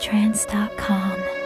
travelintotrance.com.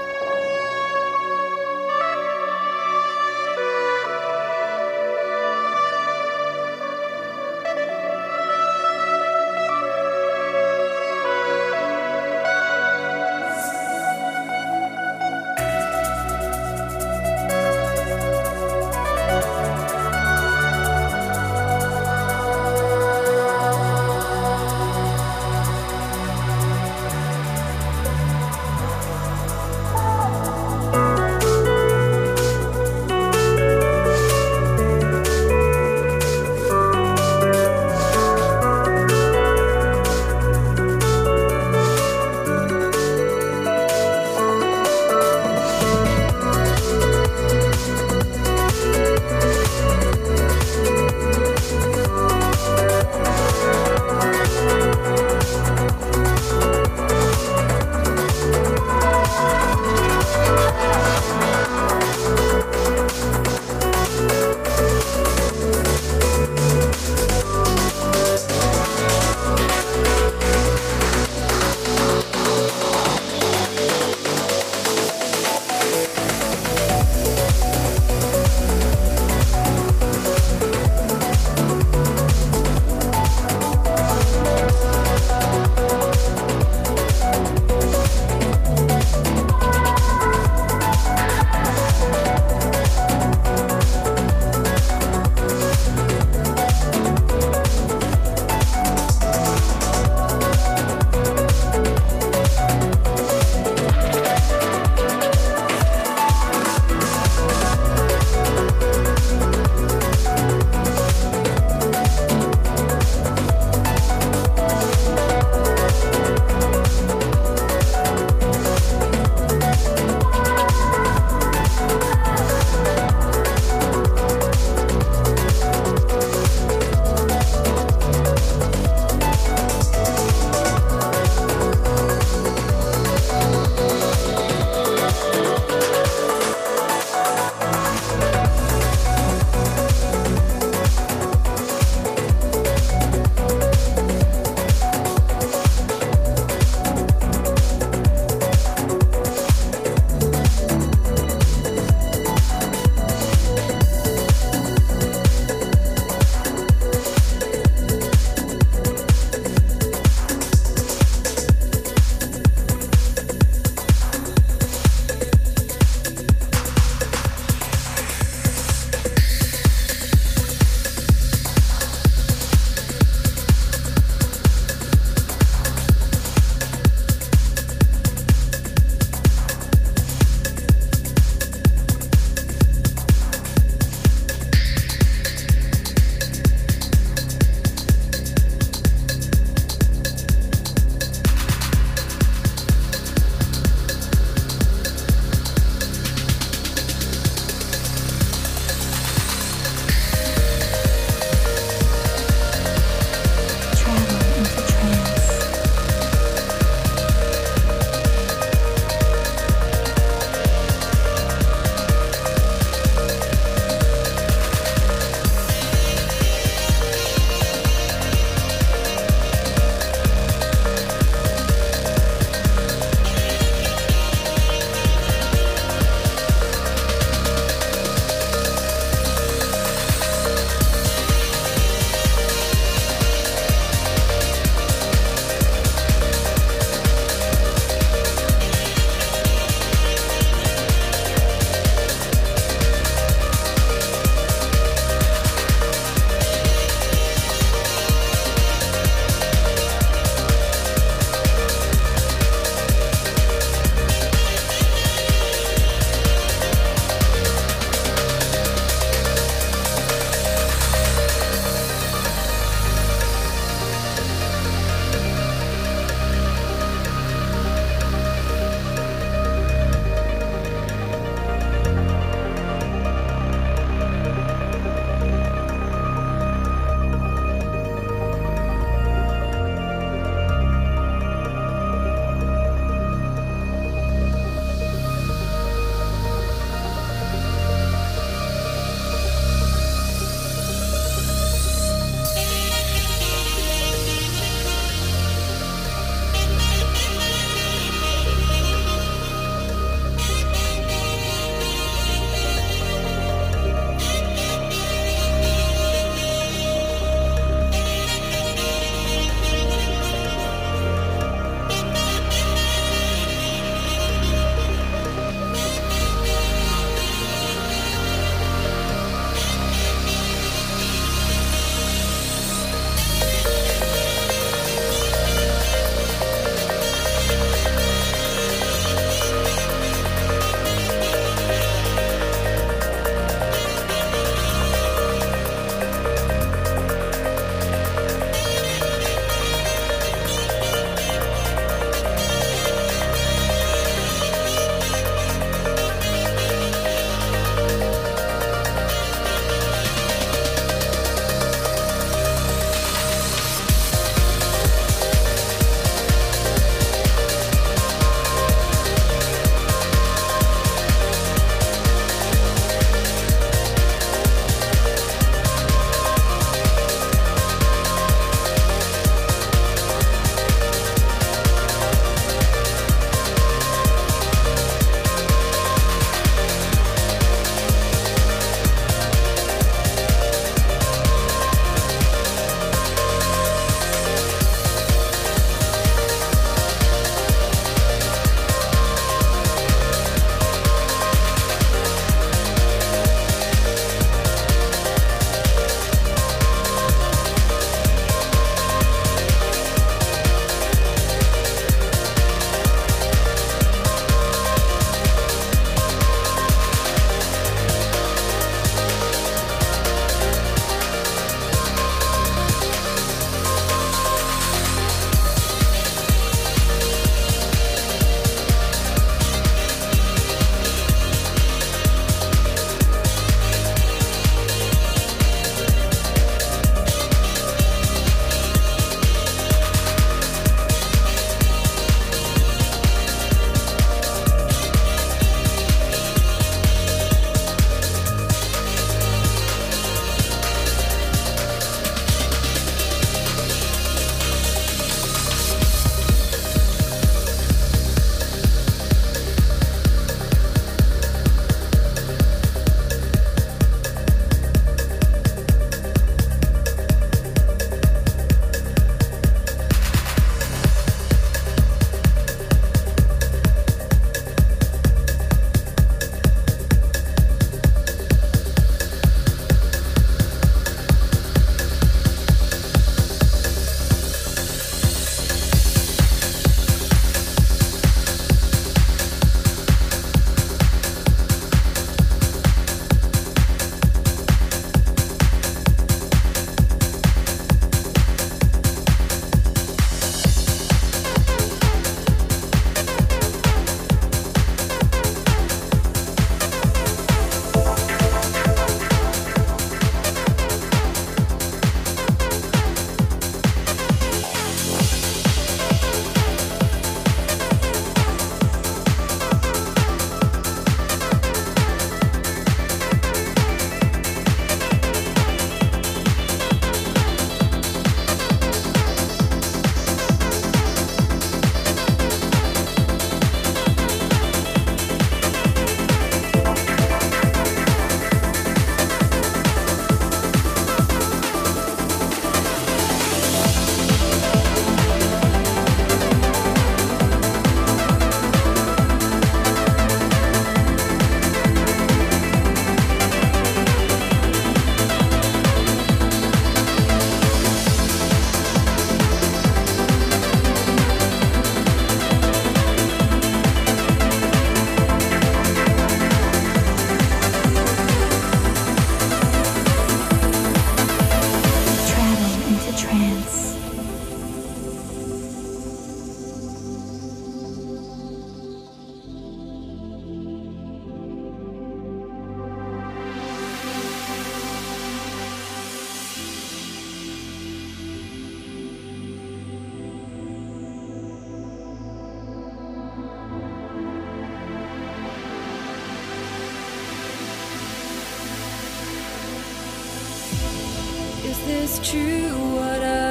Is this true? What I